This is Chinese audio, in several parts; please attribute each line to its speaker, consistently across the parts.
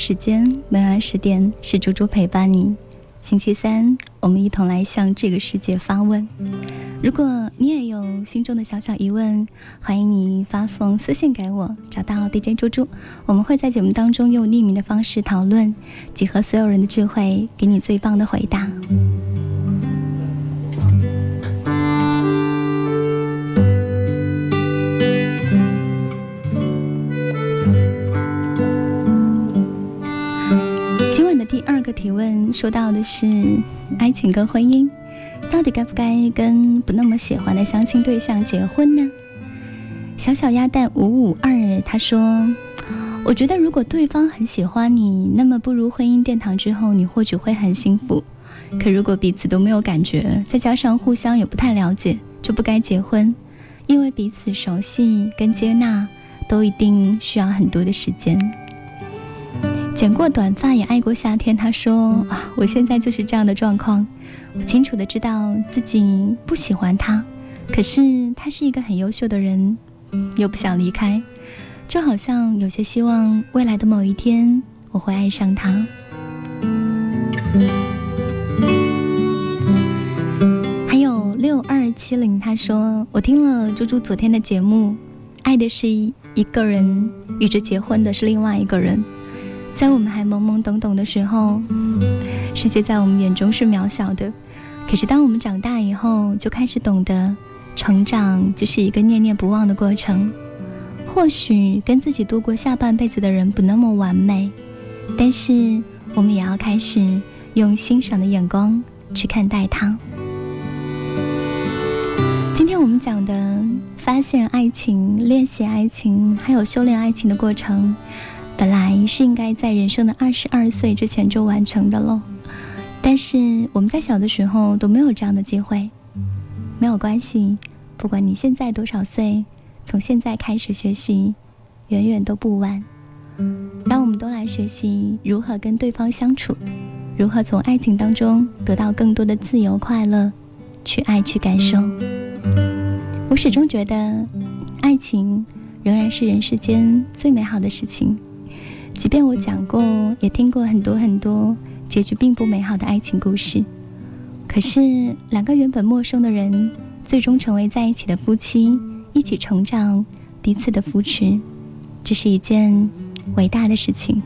Speaker 1: 时间，每晚十点是猪猪陪伴你。星期三，我们一同来向这个世界发问。如果你也有心中的小小疑问，欢迎你发送私信给我，找到 DJ 猪猪，我们会在节目当中用匿名的方式讨论，集合所有人的智慧，给你最棒的回答。第二个提问说到的是爱情跟婚姻，到底该不该跟不那么喜欢的相亲对象结婚呢？小小鸭蛋五五二他说：“我觉得如果对方很喜欢你，那么步入婚姻殿堂之后，你或许会很幸福。可如果彼此都没有感觉，再加上互相也不太了解，就不该结婚，因为彼此熟悉跟接纳都一定需要很多的时间。”剪过短发也爱过夏天。他说：“啊，我现在就是这样的状况。我清楚的知道自己不喜欢他，可是他是一个很优秀的人，又不想离开，就好像有些希望未来的某一天我会爱上他。”还有六二七零，他说：“我听了猪猪昨天的节目，爱的是一个人，与之结婚的是另外一个人。”在我们还懵懵懂懂的时候，世界在我们眼中是渺小的。可是当我们长大以后，就开始懂得，成长就是一个念念不忘的过程。或许跟自己度过下半辈子的人不那么完美，但是我们也要开始用欣赏的眼光去看待他。今天我们讲的发现爱情、练习爱情，还有修炼爱情的过程。本来是应该在人生的二十二岁之前就完成的喽，但是我们在小的时候都没有这样的机会。没有关系，不管你现在多少岁，从现在开始学习，远远都不晚。让我们都来学习如何跟对方相处，如何从爱情当中得到更多的自由快乐，去爱去感受。我始终觉得，爱情仍然是人世间最美好的事情。即便我讲过，也听过很多很多结局并不美好的爱情故事，可是两个原本陌生的人，最终成为在一起的夫妻，一起成长，彼此的扶持，这是一件伟大的事情。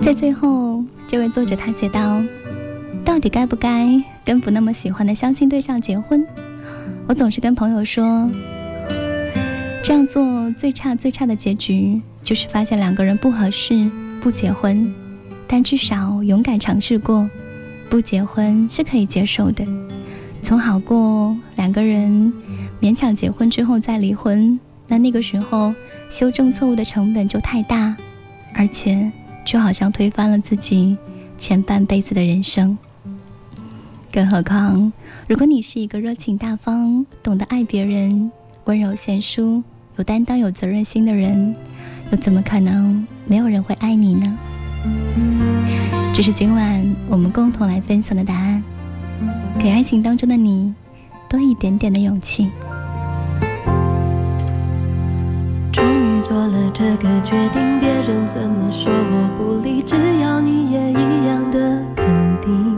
Speaker 1: 在最后，这位作者他写道。到底该不该跟不那么喜欢的相亲对象结婚？我总是跟朋友说，这样做最差最差的结局就是发现两个人不合适，不结婚。但至少勇敢尝试过，不结婚是可以接受的，总好过两个人勉强结婚之后再离婚。那那个时候修正错误的成本就太大，而且就好像推翻了自己前半辈子的人生。更何况，如果你是一个热情大方、懂得爱别人、温柔贤淑、有担当、有责任心的人，又怎么可能没有人会爱你呢？这是今晚我们共同来分享的答案，给爱情当中的你多一点点的勇气。
Speaker 2: 终于做了这个决定，别人怎么说我不理，只要你也一样的肯定。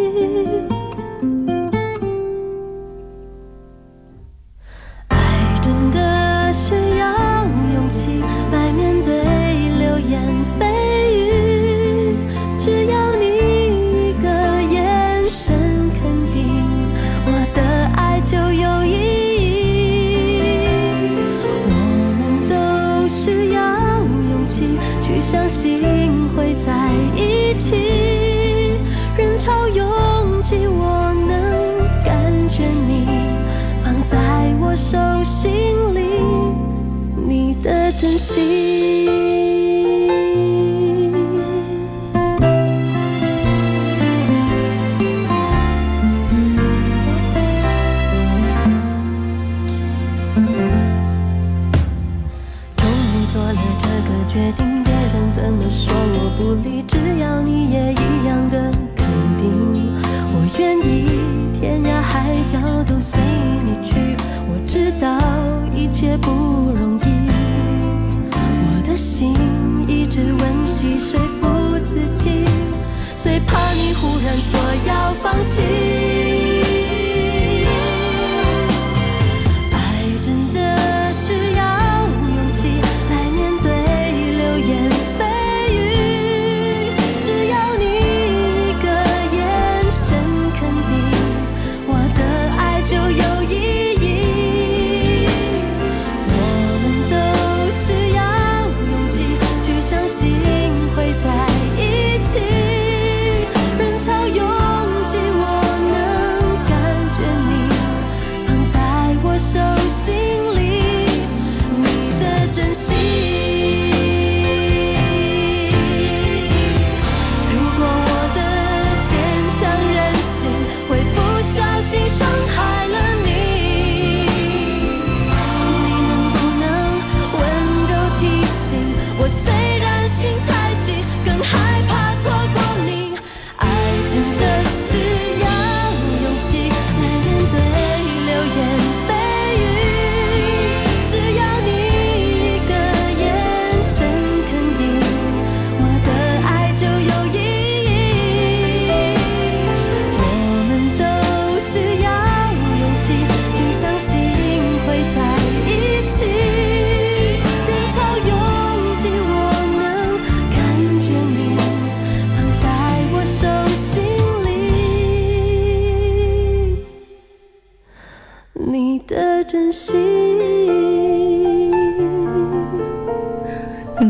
Speaker 2: 手心里你的真
Speaker 1: 心。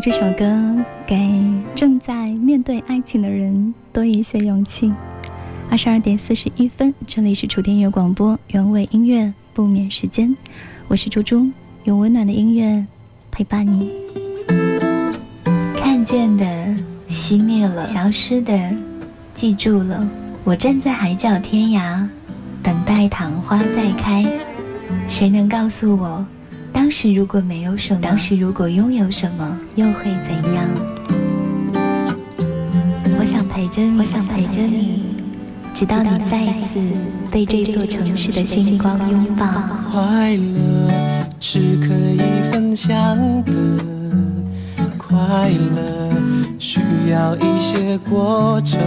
Speaker 1: 这首歌给正在面对爱情的人多一些勇气。二十二点四十一分，这里是楚天乐广播原味音乐不眠时间，我是猪猪，用温暖的音乐陪伴你。
Speaker 3: 看见的熄灭了，消失的记住了。我站在海角天涯，等待昙花再开。谁能告诉我？当时如果没有什么，当时如果拥有什么，又会怎样？我想陪着你，我想陪着你，直到你再一次被这座城市的星光拥抱。
Speaker 4: 快乐是可以分享的，快乐需要一些过程，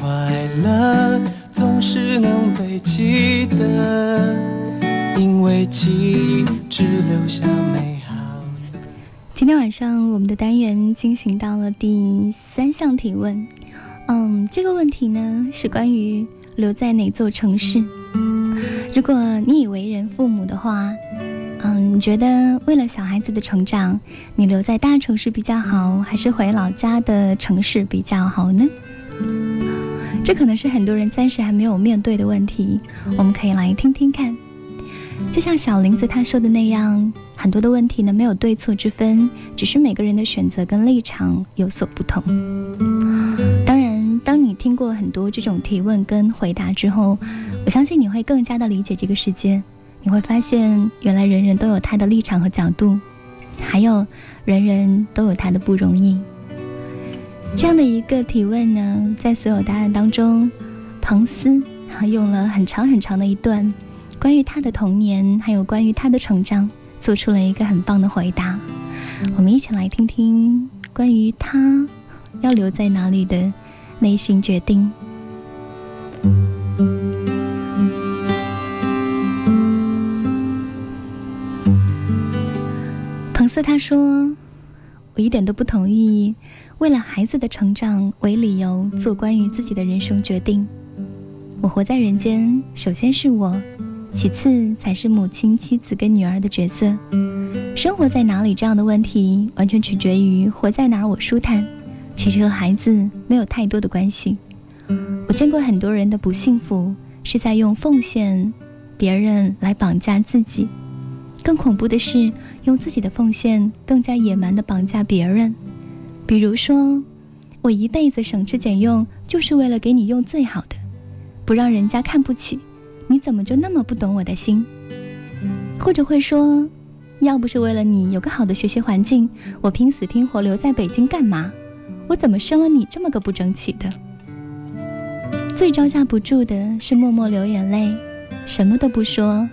Speaker 4: 快乐总是能被记得。因为记忆只留下美好。
Speaker 1: 今天晚上我们的单元进行到了第三项提问，嗯，这个问题呢是关于留在哪座城市。如果你已为人父母的话，嗯，你觉得为了小孩子的成长，你留在大城市比较好，还是回老家的城市比较好呢？这可能是很多人暂时还没有面对的问题，我们可以来听听看。就像小林子他说的那样，很多的问题呢没有对错之分，只是每个人的选择跟立场有所不同。当然，当你听过很多这种提问跟回答之后，我相信你会更加的理解这个世界。你会发现，原来人人都有他的立场和角度，还有人人都有他的不容易。这样的一个提问呢，在所有答案当中，彭斯用了很长很长的一段。关于他的童年，还有关于他的成长，做出了一个很棒的回答。我们一起来听听关于他要留在哪里的内心决定。彭斯他说：“我一点都不同意，为了孩子的成长为理由做关于自己的人生决定。我活在人间，首先是我。”其次才是母亲、妻子跟女儿的角色。生活在哪里这样的问题，完全取决于活在哪儿我舒坦。其实和孩子没有太多的关系。我见过很多人的不幸福，是在用奉献别人来绑架自己。更恐怖的是，用自己的奉献更加野蛮的绑架别人。比如说，我一辈子省吃俭用，就是为了给你用最好的，不让人家看不起。你怎么就那么不懂我的心？或者会说，要不是为了你有个好的学习环境，我拼死拼活留在北京干嘛？我怎么生了你这么个不争气的？最招架不住的是默默流眼泪，什么都不说，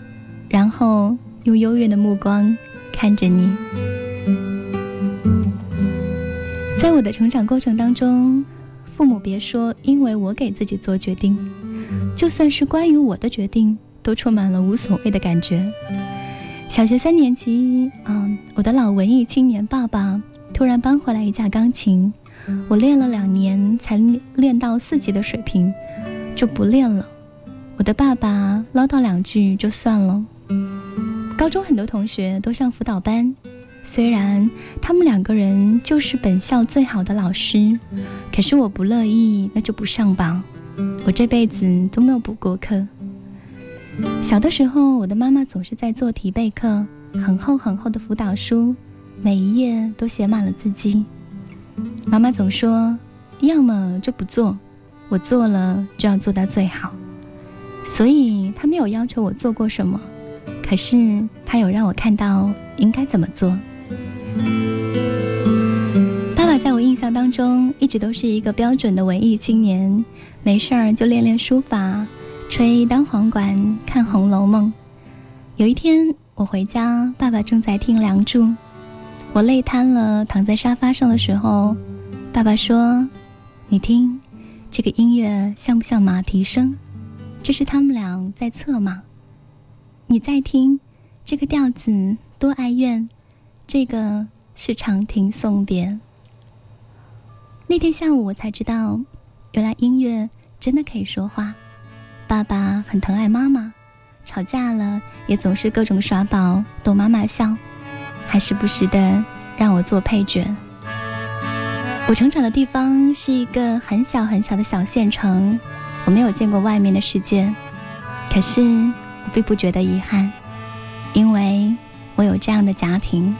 Speaker 1: 然后用幽怨的目光看着你。在我的成长过程当中，父母别说因为我给自己做决定，就算是关于我的决定，都充满了无所谓的感觉。小学三年级，嗯，我的老文艺青年爸爸突然搬回来一架钢琴，我练了两年才练到四级的水平，就不练了。我的爸爸唠叨两句就算了。高中很多同学都上辅导班。虽然他们两个人就是本校最好的老师，可是我不乐意，那就不上吧。我这辈子都没有补过课。小的时候，我的妈妈总是在做题备课，很厚很厚的辅导书，每一页都写满了字迹。妈妈总说，要么就不做，我做了就要做到最好。所以她没有要求我做过什么，可是她有让我看到应该怎么做。爸爸在我印象当中一直都是一个标准的文艺青年，没事儿就练练书法，吹单簧管，看《红楼梦》。有一天我回家，爸爸正在听《梁祝》，我累瘫了，躺在沙发上的时候，爸爸说：“你听，这个音乐像不像马蹄声？这是他们俩在策马。你再听，这个调子多哀怨。”这个是长亭送别。那天下午，我才知道，原来音乐真的可以说话。爸爸很疼爱妈妈，吵架了也总是各种耍宝逗妈妈笑，还时不时的让我做配角。我成长的地方是一个很小很小的小县城，我没有见过外面的世界，可是我并不觉得遗憾，因为我有这样的家庭。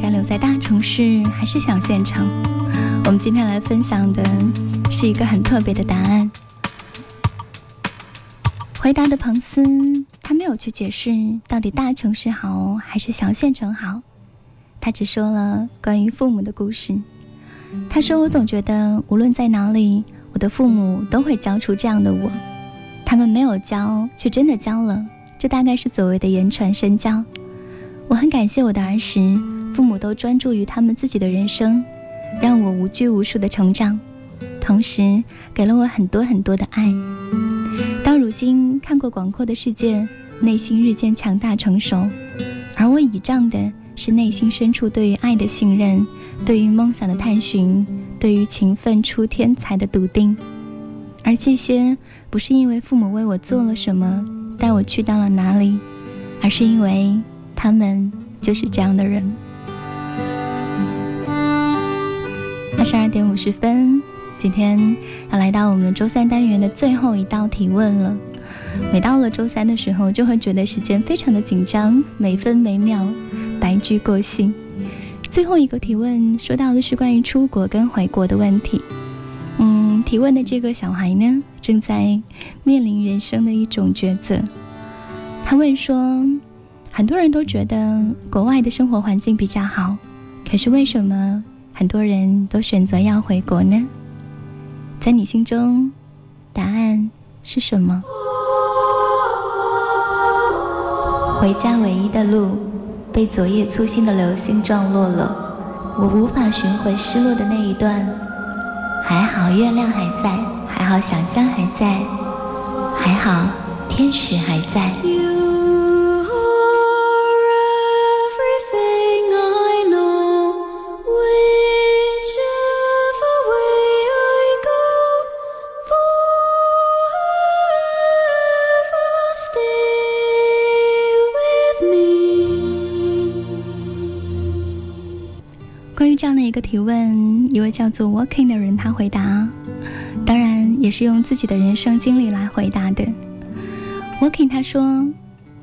Speaker 1: 该留在大城市还是小县城。我们今天来分享的是一个很特别的答案。回答的彭斯，他没有去解释到底大城市好还是小县城好，他只说了关于父母的故事。他说：“我总觉得无论在哪里，我的父母都会教出这样的我。他们没有教，却真的教了。这大概是所谓的言传身教。我很感谢我的儿时，父母都专注于他们自己的人生，让我无拘无束的成长，同时给了我很多很多的爱。”到如今，看过广阔的世界，内心日渐强大成熟，而我倚仗的是内心深处对于爱的信任，对于梦想的探寻，对于勤奋出天才的笃定。而这些不是因为父母为我做了什么，带我去到了哪里，而是因为他们就是这样的人。二十二点五十分。今天要来到我们周三单元的最后一道提问了。每到了周三的时候，就会觉得时间非常的紧张，每分每秒白驹过隙。最后一个提问说到的是关于出国跟回国的问题。嗯，提问的这个小孩呢，正在面临人生的一种抉择。他问说，很多人都觉得国外的生活环境比较好，可是为什么很多人都选择要回国呢？在你心中，答案是什么？
Speaker 3: 回家唯一的路被昨夜粗心的流星撞落了，我无法寻回失落的那一段。还好月亮还在，还好想象还在，还好天使还在。
Speaker 1: 提问，一位叫做 Walking 的人，他回答，当然也是用自己的人生经历来回答的。Walking 他说，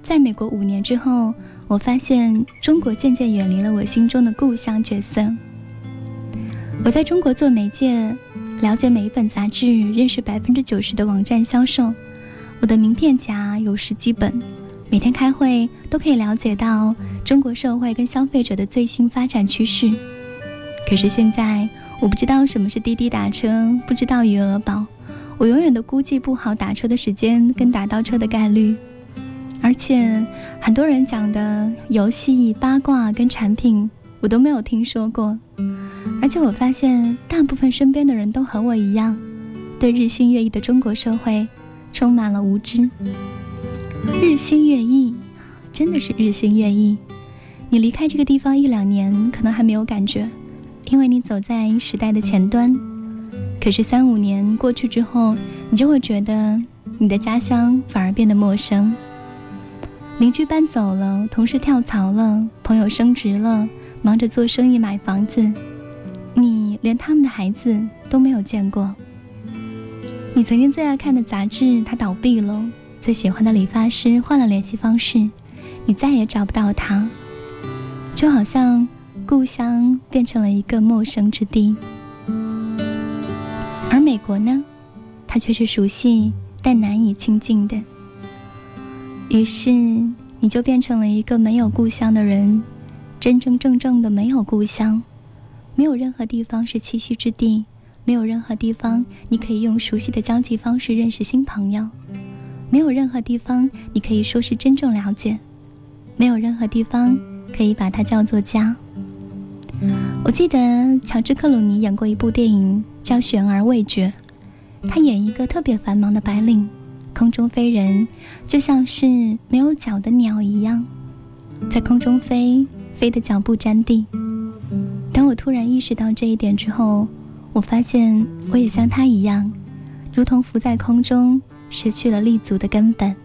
Speaker 1: 在美国五年之后，我发现中国渐渐远离了我心中的故乡角色。我在中国做媒介，了解每一本杂志，认识百分之九十的网站销售。我的名片夹有十几本，每天开会都可以了解到中国社会跟消费者的最新发展趋势。可是现在，我不知道什么是滴滴打车，不知道余额宝，我永远都估计不好打车的时间跟打到车的概率。而且，很多人讲的游戏、八卦跟产品，我都没有听说过。而且我发现，大部分身边的人都和我一样，对日新月异的中国社会充满了无知。日新月异，真的是日新月异。你离开这个地方一两年，可能还没有感觉。因为你走在时代的前端，可是三五年过去之后，你就会觉得你的家乡反而变得陌生。邻居搬走了，同事跳槽了，朋友升职了，忙着做生意买房子，你连他们的孩子都没有见过。你曾经最爱看的杂志它倒闭了，最喜欢的理发师换了联系方式，你再也找不到他，就好像。故乡变成了一个陌生之地，而美国呢，它却是熟悉但难以亲近的。于是，你就变成了一个没有故乡的人，真真正正的没有故乡，没有任何地方是栖息之地，没有任何地方你可以用熟悉的交际方式认识新朋友，没有任何地方你可以说是真正了解，没有任何地方可以把它叫做家。我记得乔治·克鲁尼演过一部电影叫《悬而未决》，他演一个特别繁忙的白领，空中飞人，就像是没有脚的鸟一样，在空中飞，飞的脚不沾地。当我突然意识到这一点之后，我发现我也像他一样，如同浮在空中，失去了立足的根本。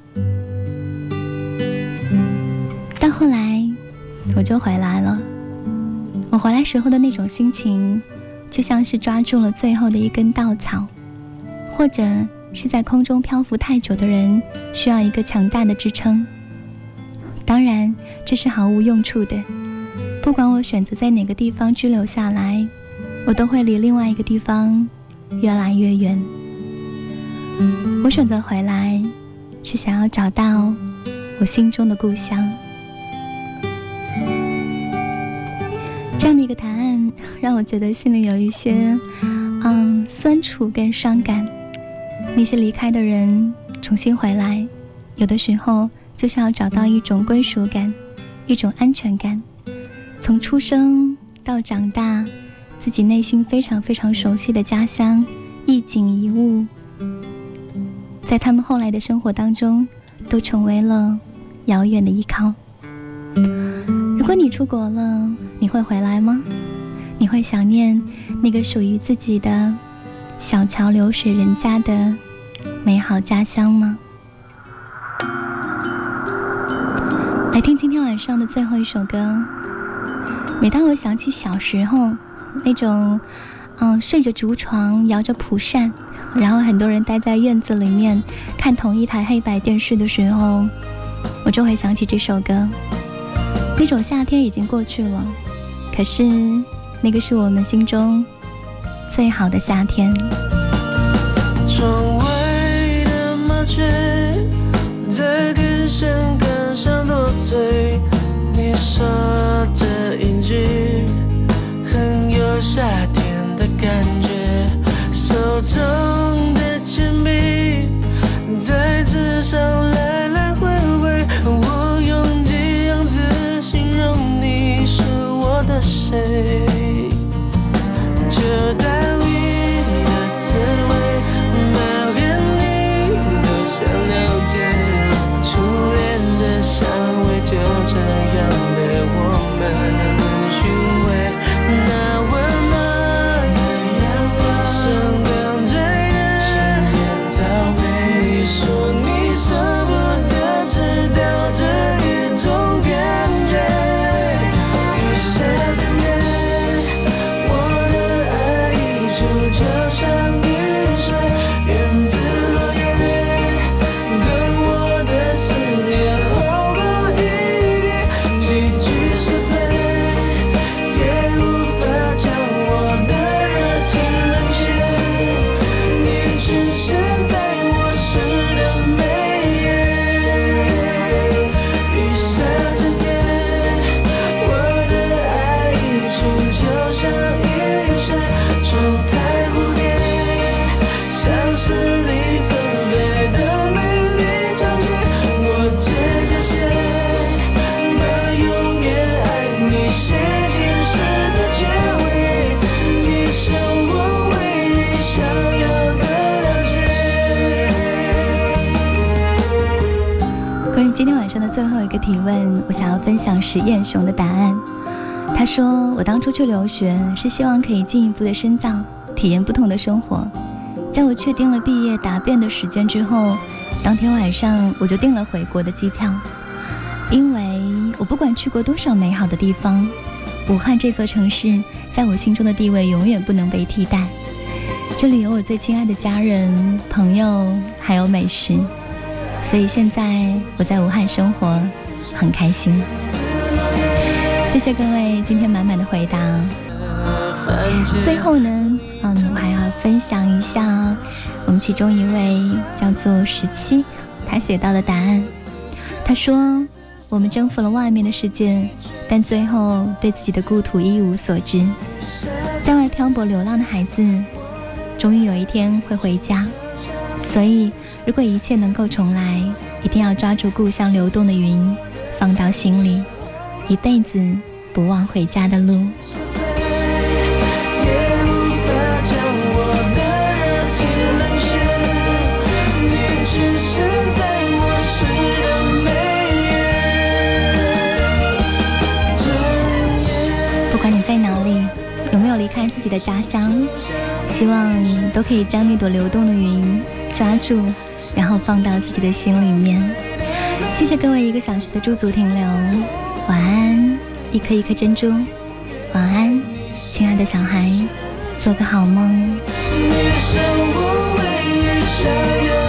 Speaker 1: 到后来，我就回来了。我回来时候的那种心情，就像是抓住了最后的一根稻草，或者是在空中漂浮太久的人需要一个强大的支撑。当然，这是毫无用处的。不管我选择在哪个地方居留下来，我都会离另外一个地方越来越远。我选择回来，是想要找到我心中的故乡。这样的一个答案，让我觉得心里有一些，嗯，酸楚跟伤感。那些离开的人重新回来，有的时候就是要找到一种归属感，一种安全感。从出生到长大，自己内心非常非常熟悉的家乡，一景一物，在他们后来的生活当中，都成为了遥远的依靠。如果你出国了，你会回来吗？你会想念那个属于自己的小桥流水人家的美好家乡吗？来听今天晚上的最后一首歌。每当我想起小时候那种，嗯，睡着竹床，摇着蒲扇，然后很多人待在院子里面看同一台黑白电视的时候，我就会想起这首歌。那种夏天已经过去了，可是那个是我们心中最好的夏天。
Speaker 4: 窗外的麻雀在天上刚上多嘴，你说这一句很有夏天的感觉，手中的铅笔在纸上来我
Speaker 1: 最后一个提问，我想要分享实验熊的答案。他说：“我当初去留学是希望可以进一步的深造，体验不同的生活。在我确定了毕业答辩的时间之后，当天晚上我就订了回国的机票，因为我不管去过多少美好的地方，武汉这座城市在我心中的地位永远不能被替代。这里有我最亲爱的家人、朋友，还有美食。”所以现在我在武汉生活，很开心。谢谢各位今天满满的回答。最后呢，嗯，我还要分享一下我们其中一位叫做十七，他写到的答案。他说：“我们征服了外面的世界，但最后对自己的故土一无所知。在外漂泊流浪的孩子，终于有一天会回家。所以，如果一切能够重来，一定要抓住故乡流动的云，放到心里，一辈子不忘回家的路。”，不管你在哪里，有没有离开自己的家乡，希望都可以将那朵流动的云抓住，然后放到自己的心里面。谢谢各位一个小时的驻足停留，晚安，一颗一颗珍珠，晚安，亲爱的小孩，做个好梦。
Speaker 4: 你是我唯一想要。